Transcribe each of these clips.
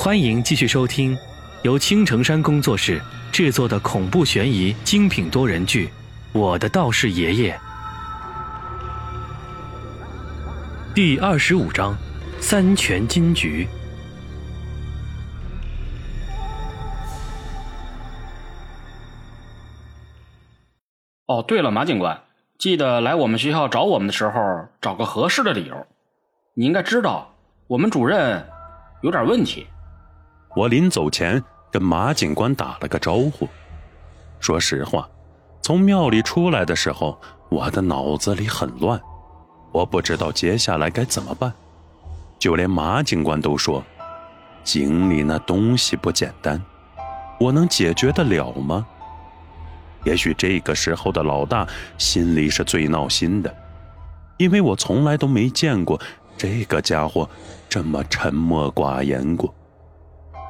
欢迎继续收听由青城山工作室制作的恐怖悬疑精品多人剧《我的道士爷爷》第二十五章：三全金菊。哦，对了，马警官，记得来我们学校找我们的时候找个合适的理由。你应该知道，我们主任有点问题。我临走前跟马警官打了个招呼。说实话，从庙里出来的时候，我的脑子里很乱，我不知道接下来该怎么办。就连马警官都说，井里那东西不简单，我能解决得了吗？也许这个时候的老大心里是最闹心的，因为我从来都没见过这个家伙这么沉默寡言过。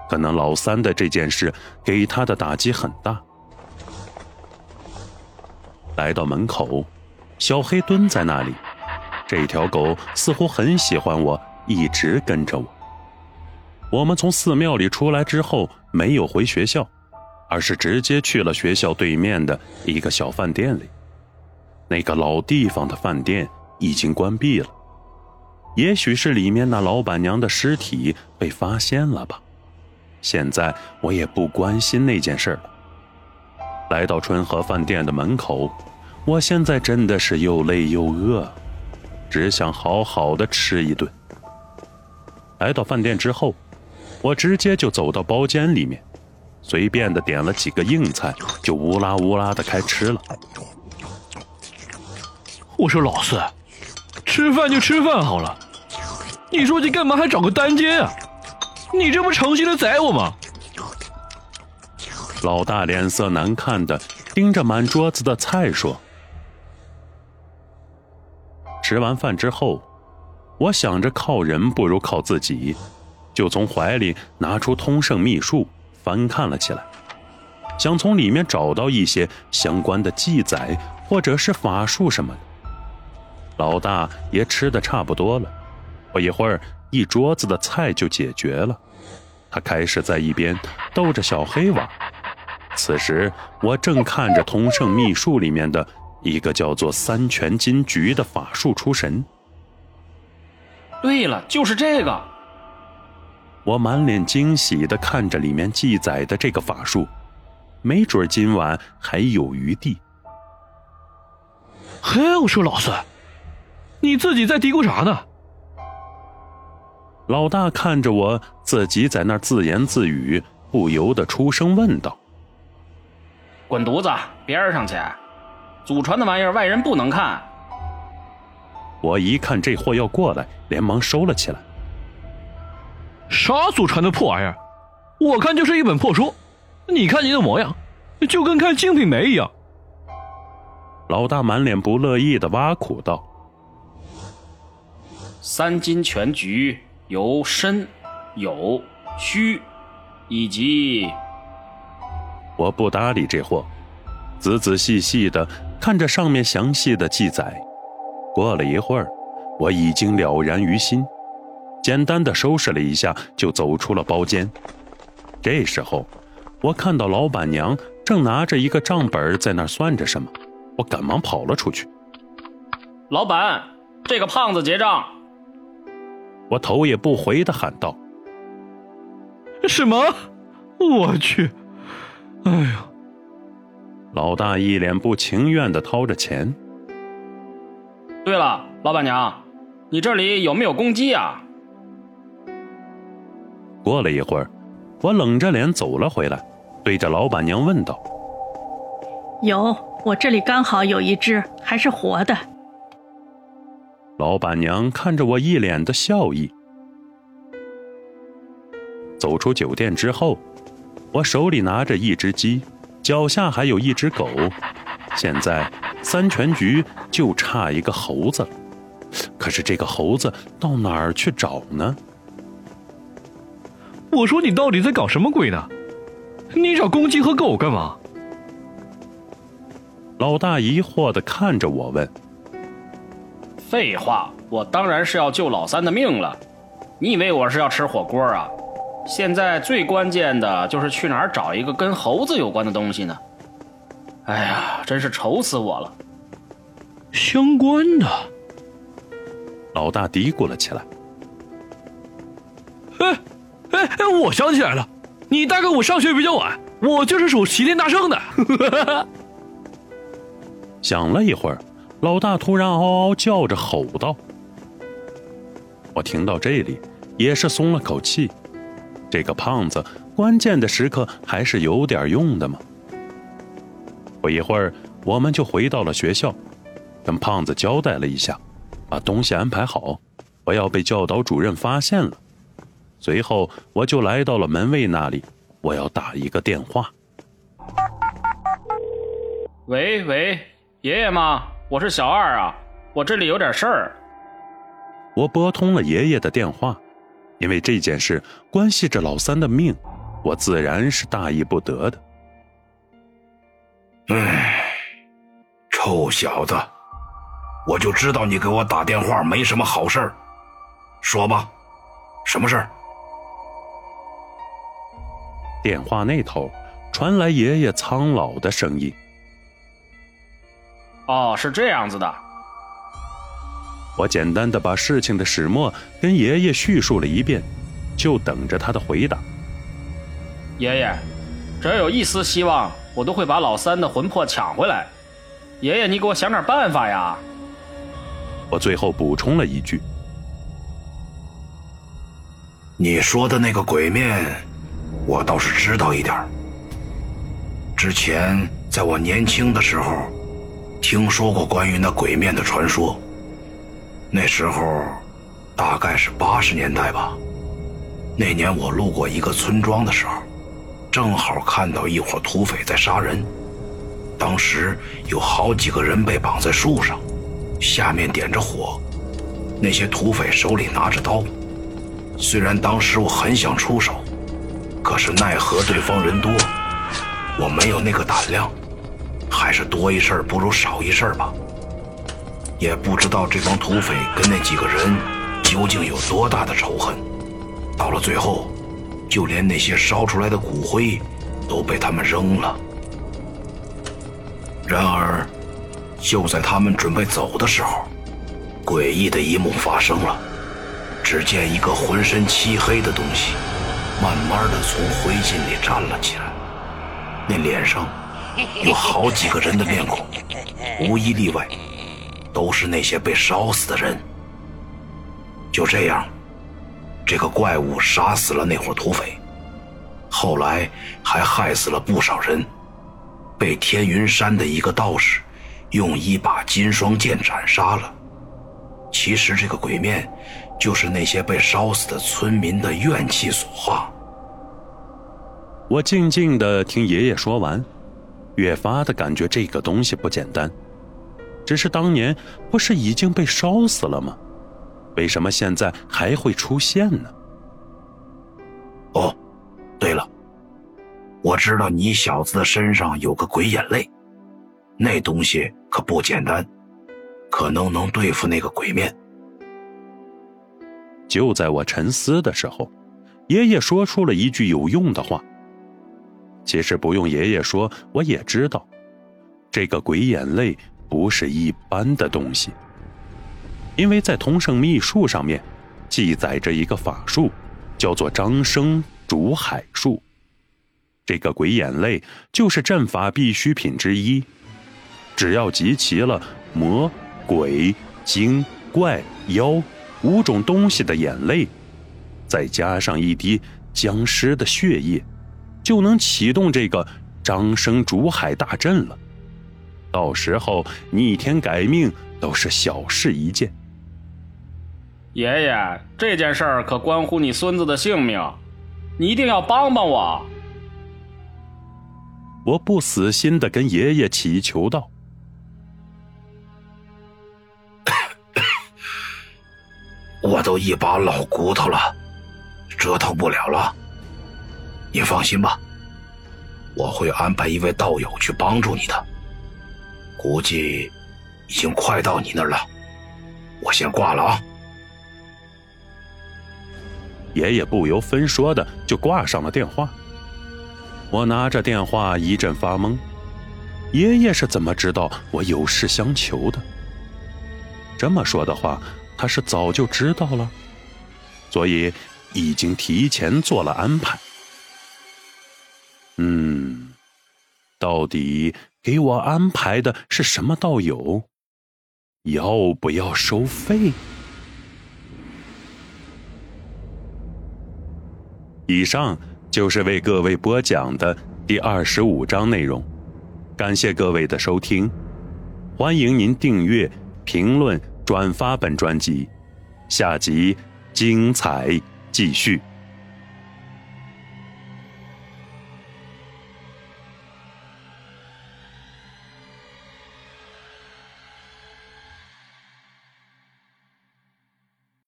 可能老三的这件事给他的打击很大。来到门口，小黑蹲在那里，这条狗似乎很喜欢我，一直跟着我。我们从寺庙里出来之后，没有回学校。而是直接去了学校对面的一个小饭店里。那个老地方的饭店已经关闭了，也许是里面那老板娘的尸体被发现了吧。现在我也不关心那件事了。来到春和饭店的门口，我现在真的是又累又饿，只想好好的吃一顿。来到饭店之后，我直接就走到包间里面。随便的点了几个硬菜，就乌拉乌拉的开吃了。我说老四，吃饭就吃饭好了，你说你干嘛还找个单间啊？你这不诚心的宰我吗？老大脸色难看的盯着满桌子的菜说。吃完饭之后，我想着靠人不如靠自己，就从怀里拿出通圣秘术。翻看了起来，想从里面找到一些相关的记载，或者是法术什么的。老大也吃的差不多了，不一会儿，一桌子的菜就解决了。他开始在一边逗着小黑玩。此时，我正看着通圣秘术里面的一个叫做三全金菊的法术出神。对了，就是这个。我满脸惊喜地看着里面记载的这个法术，没准今晚还有余地。嘿，我说老孙，你自己在嘀咕啥呢？老大看着我自己在那自言自语，不由得出声问道：“滚犊子，边上去！祖传的玩意儿，外人不能看。”我一看这货要过来，连忙收了起来。啥祖传的破玩意儿？我看就是一本破书。你看你的模样，就跟看《精品梅》一样。老大满脸不乐意的挖苦道：“三金全局由申、酉、戌，以及……我不搭理这货，仔仔细细的看着上面详细的记载。过了一会儿，我已经了然于心。”简单的收拾了一下，就走出了包间。这时候，我看到老板娘正拿着一个账本在那算着什么，我赶忙跑了出去。老板，这个胖子结账。我头也不回的喊道：“什么？我去！哎呀！”老大一脸不情愿的掏着钱。对了，老板娘，你这里有没有公鸡啊？过了一会儿，我冷着脸走了回来，对着老板娘问道：“有，我这里刚好有一只，还是活的。”老板娘看着我，一脸的笑意。走出酒店之后，我手里拿着一只鸡，脚下还有一只狗，现在三全局就差一个猴子。可是这个猴子到哪儿去找呢？我说你到底在搞什么鬼呢？你找公鸡和狗干嘛？老大疑惑的看着我问。废话，我当然是要救老三的命了。你以为我是要吃火锅啊？现在最关键的就是去哪儿找一个跟猴子有关的东西呢？哎呀，真是愁死我了！相关的，老大嘀咕了起来。哎哎哎！我想起来了，你大哥我上学比较晚，我就是属齐天大圣的。想了一会儿，老大突然嗷嗷叫着吼道：“我听到这里，也是松了口气。这个胖子关键的时刻还是有点用的嘛。”不一会儿，我们就回到了学校，跟胖子交代了一下，把东西安排好，不要被教导主任发现了。随后，我就来到了门卫那里，我要打一个电话。喂喂，爷爷吗？我是小二啊，我这里有点事儿。我拨通了爷爷的电话，因为这件事关系着老三的命，我自然是大意不得的。唉，臭小子，我就知道你给我打电话没什么好事儿。说吧，什么事儿？电话那头传来爷爷苍老的声音：“哦，是这样子的。”我简单的把事情的始末跟爷爷叙述了一遍，就等着他的回答。爷爷，只要有一丝希望。我都会把老三的魂魄抢回来，爷爷，你给我想点办法呀！我最后补充了一句：“你说的那个鬼面，我倒是知道一点。之前在我年轻的时候，听说过关于那鬼面的传说。那时候大概是八十年代吧。那年我路过一个村庄的时候。”正好看到一伙土匪在杀人，当时有好几个人被绑在树上，下面点着火，那些土匪手里拿着刀。虽然当时我很想出手，可是奈何对方人多，我没有那个胆量，还是多一事不如少一事吧。也不知道这帮土匪跟那几个人究竟有多大的仇恨，到了最后。就连那些烧出来的骨灰，都被他们扔了。然而，就在他们准备走的时候，诡异的一幕发生了。只见一个浑身漆黑的东西，慢慢的从灰烬里站了起来。那脸上有好几个人的面孔，无一例外，都是那些被烧死的人。就这样。这个怪物杀死了那伙土匪，后来还害死了不少人，被天云山的一个道士用一把金双剑斩杀了。其实这个鬼面，就是那些被烧死的村民的怨气所化。我静静的听爷爷说完，越发的感觉这个东西不简单。只是当年不是已经被烧死了吗？为什么现在还会出现呢？哦，对了，我知道你小子的身上有个鬼眼泪，那东西可不简单，可能能对付那个鬼面。就在我沉思的时候，爷爷说出了一句有用的话。其实不用爷爷说，我也知道，这个鬼眼泪不是一般的东西。因为在同圣秘术上面，记载着一个法术，叫做张生竹海术。这个鬼眼泪就是阵法必需品之一，只要集齐了魔、鬼、精、怪、妖五种东西的眼泪，再加上一滴僵尸的血液，就能启动这个张生竹海大阵了。到时候逆天改命都是小事一件。爷爷，这件事儿可关乎你孙子的性命，你一定要帮帮我。我不死心的跟爷爷祈求道：“ 我都一把老骨头了，折腾不了了。你放心吧，我会安排一位道友去帮助你的。估计已经快到你那儿了，我先挂了啊。”爷爷不由分说的就挂上了电话。我拿着电话一阵发懵，爷爷是怎么知道我有事相求的？这么说的话，他是早就知道了，所以已经提前做了安排。嗯，到底给我安排的是什么道友？要不要收费？以上就是为各位播讲的第二十五章内容，感谢各位的收听，欢迎您订阅、评论、转发本专辑，下集精彩继续。